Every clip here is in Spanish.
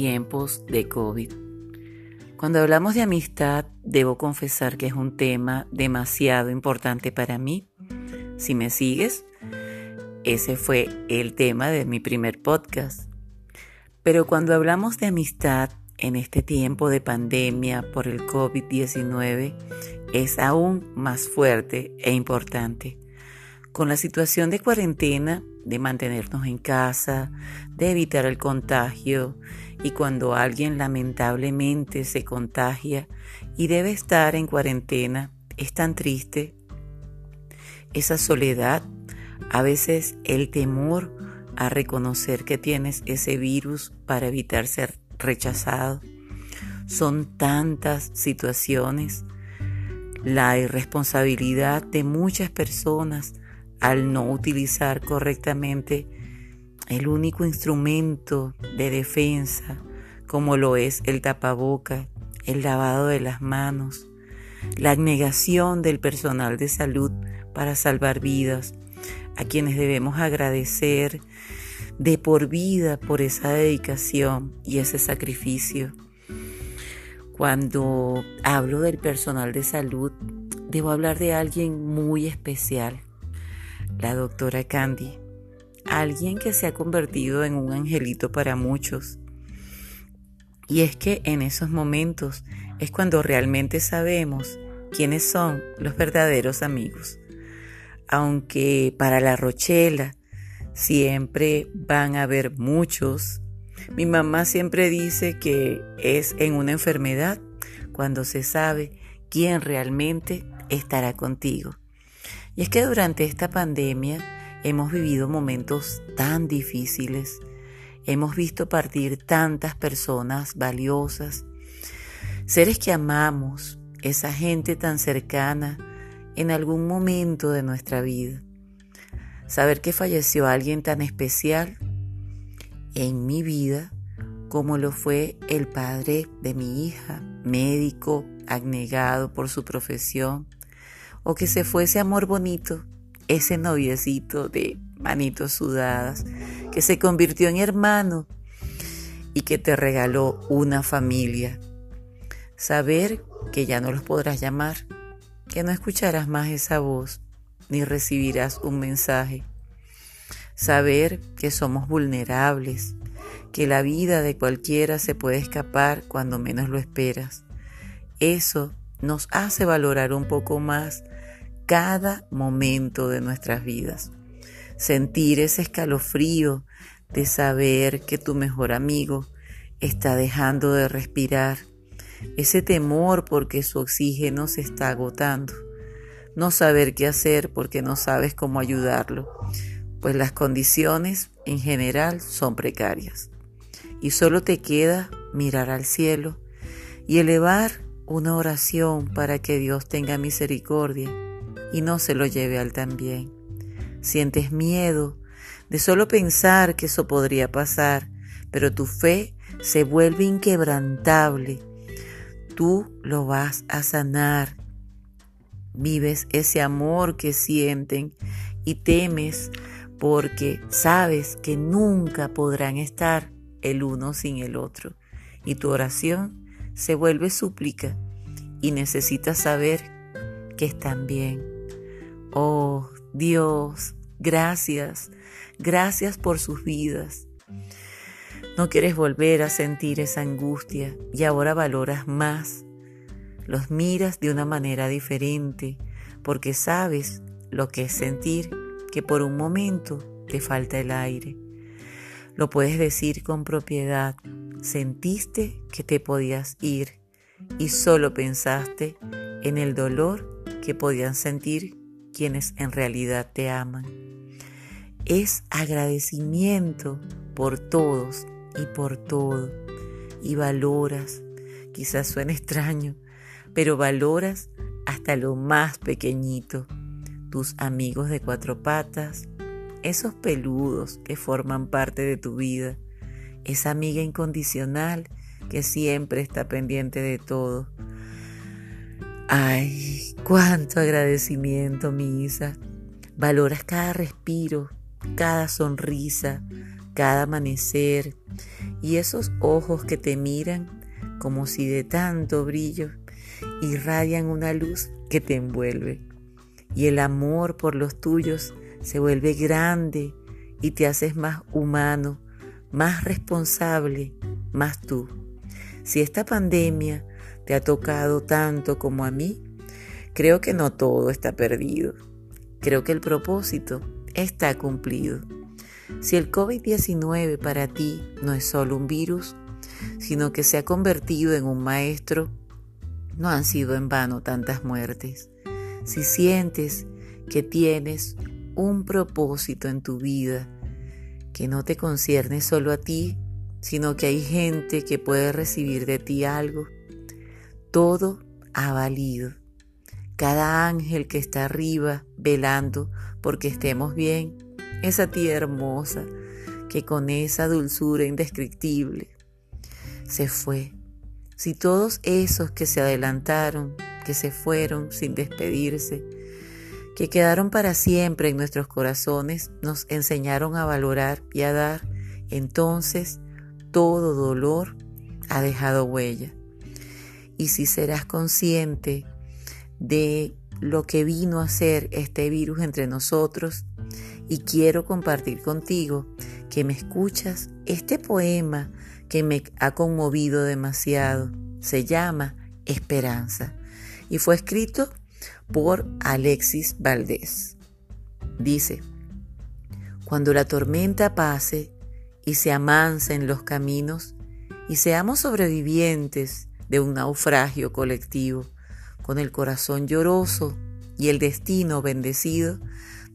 tiempos de COVID. Cuando hablamos de amistad, debo confesar que es un tema demasiado importante para mí. Si me sigues, ese fue el tema de mi primer podcast. Pero cuando hablamos de amistad en este tiempo de pandemia por el COVID-19, es aún más fuerte e importante. Con la situación de cuarentena, de mantenernos en casa, de evitar el contagio y cuando alguien lamentablemente se contagia y debe estar en cuarentena, es tan triste. Esa soledad, a veces el temor a reconocer que tienes ese virus para evitar ser rechazado. Son tantas situaciones, la irresponsabilidad de muchas personas al no utilizar correctamente el único instrumento de defensa como lo es el tapaboca, el lavado de las manos, la negación del personal de salud para salvar vidas, a quienes debemos agradecer de por vida por esa dedicación y ese sacrificio. Cuando hablo del personal de salud, debo hablar de alguien muy especial, la doctora Candy, alguien que se ha convertido en un angelito para muchos. Y es que en esos momentos es cuando realmente sabemos quiénes son los verdaderos amigos. Aunque para la Rochela siempre van a haber muchos, mi mamá siempre dice que es en una enfermedad cuando se sabe quién realmente estará contigo. Y es que durante esta pandemia hemos vivido momentos tan difíciles, hemos visto partir tantas personas valiosas, seres que amamos, esa gente tan cercana en algún momento de nuestra vida. Saber que falleció alguien tan especial en mi vida como lo fue el padre de mi hija, médico, abnegado por su profesión, o que se fue ese amor bonito, ese noviecito de manitos sudadas, que se convirtió en hermano y que te regaló una familia. Saber que ya no los podrás llamar, que no escucharás más esa voz, ni recibirás un mensaje. Saber que somos vulnerables, que la vida de cualquiera se puede escapar cuando menos lo esperas. Eso nos hace valorar un poco más cada momento de nuestras vidas. Sentir ese escalofrío de saber que tu mejor amigo está dejando de respirar, ese temor porque su oxígeno se está agotando, no saber qué hacer porque no sabes cómo ayudarlo, pues las condiciones en general son precarias. Y solo te queda mirar al cielo y elevar una oración para que Dios tenga misericordia y no se lo lleve al también. Sientes miedo de solo pensar que eso podría pasar, pero tu fe se vuelve inquebrantable. Tú lo vas a sanar. Vives ese amor que sienten y temes porque sabes que nunca podrán estar el uno sin el otro. Y tu oración se vuelve súplica y necesitas saber que están bien. Oh Dios, gracias, gracias por sus vidas. No quieres volver a sentir esa angustia y ahora valoras más. Los miras de una manera diferente porque sabes lo que es sentir que por un momento te falta el aire. Lo puedes decir con propiedad. Sentiste que te podías ir y solo pensaste en el dolor que podían sentir quienes en realidad te aman. Es agradecimiento por todos y por todo. Y valoras, quizás suene extraño, pero valoras hasta lo más pequeñito. Tus amigos de cuatro patas, esos peludos que forman parte de tu vida, esa amiga incondicional que siempre está pendiente de todo, Ay, cuánto agradecimiento, mi Isa. Valoras cada respiro, cada sonrisa, cada amanecer y esos ojos que te miran como si de tanto brillo irradian una luz que te envuelve. Y el amor por los tuyos se vuelve grande y te haces más humano, más responsable, más tú. Si esta pandemia te ha tocado tanto como a mí, creo que no todo está perdido. Creo que el propósito está cumplido. Si el COVID-19 para ti no es solo un virus, sino que se ha convertido en un maestro, no han sido en vano tantas muertes. Si sientes que tienes un propósito en tu vida, que no te concierne solo a ti, sino que hay gente que puede recibir de ti algo, todo ha valido. Cada ángel que está arriba velando porque estemos bien, esa tía hermosa que con esa dulzura indescriptible se fue. Si todos esos que se adelantaron, que se fueron sin despedirse, que quedaron para siempre en nuestros corazones, nos enseñaron a valorar y a dar, entonces todo dolor ha dejado huella. Y si serás consciente de lo que vino a ser este virus entre nosotros, y quiero compartir contigo que me escuchas este poema que me ha conmovido demasiado. Se llama Esperanza y fue escrito por Alexis Valdés. Dice, cuando la tormenta pase y se amansen los caminos y seamos sobrevivientes de un naufragio colectivo, con el corazón lloroso y el destino bendecido,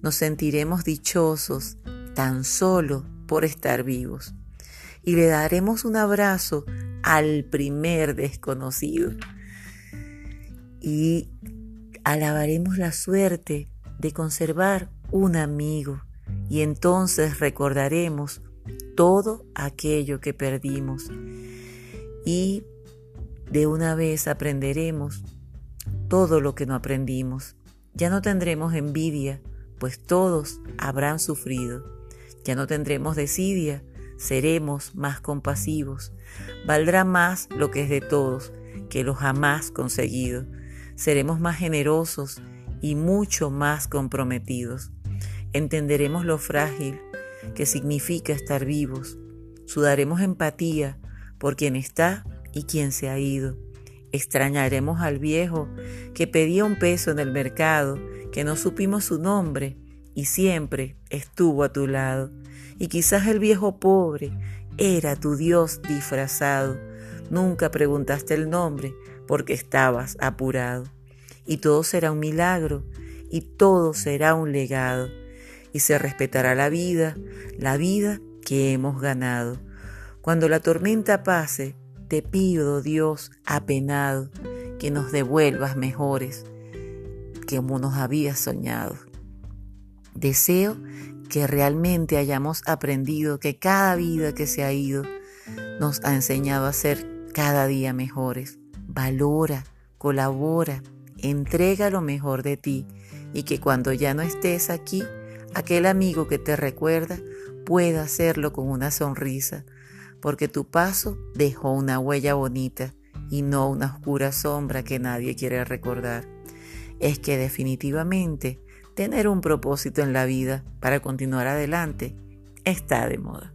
nos sentiremos dichosos tan solo por estar vivos. Y le daremos un abrazo al primer desconocido. Y alabaremos la suerte de conservar un amigo. Y entonces recordaremos todo aquello que perdimos. Y de una vez aprenderemos todo lo que no aprendimos. Ya no tendremos envidia pues todos habrán sufrido. Ya no tendremos desidia, seremos más compasivos. Valdrá más lo que es de todos que lo jamás conseguido. Seremos más generosos y mucho más comprometidos. Entenderemos lo frágil que significa estar vivos. Sudaremos empatía por quien está y quien se ha ido. Extrañaremos al viejo que pedía un peso en el mercado que no supimos su nombre y siempre estuvo a tu lado. Y quizás el viejo pobre era tu Dios disfrazado. Nunca preguntaste el nombre porque estabas apurado. Y todo será un milagro y todo será un legado. Y se respetará la vida, la vida que hemos ganado. Cuando la tormenta pase, te pido, Dios, apenado, que nos devuelvas mejores como nos había soñado. Deseo que realmente hayamos aprendido que cada vida que se ha ido nos ha enseñado a ser cada día mejores. Valora, colabora, entrega lo mejor de ti y que cuando ya no estés aquí, aquel amigo que te recuerda pueda hacerlo con una sonrisa, porque tu paso dejó una huella bonita y no una oscura sombra que nadie quiere recordar es que definitivamente tener un propósito en la vida para continuar adelante está de moda.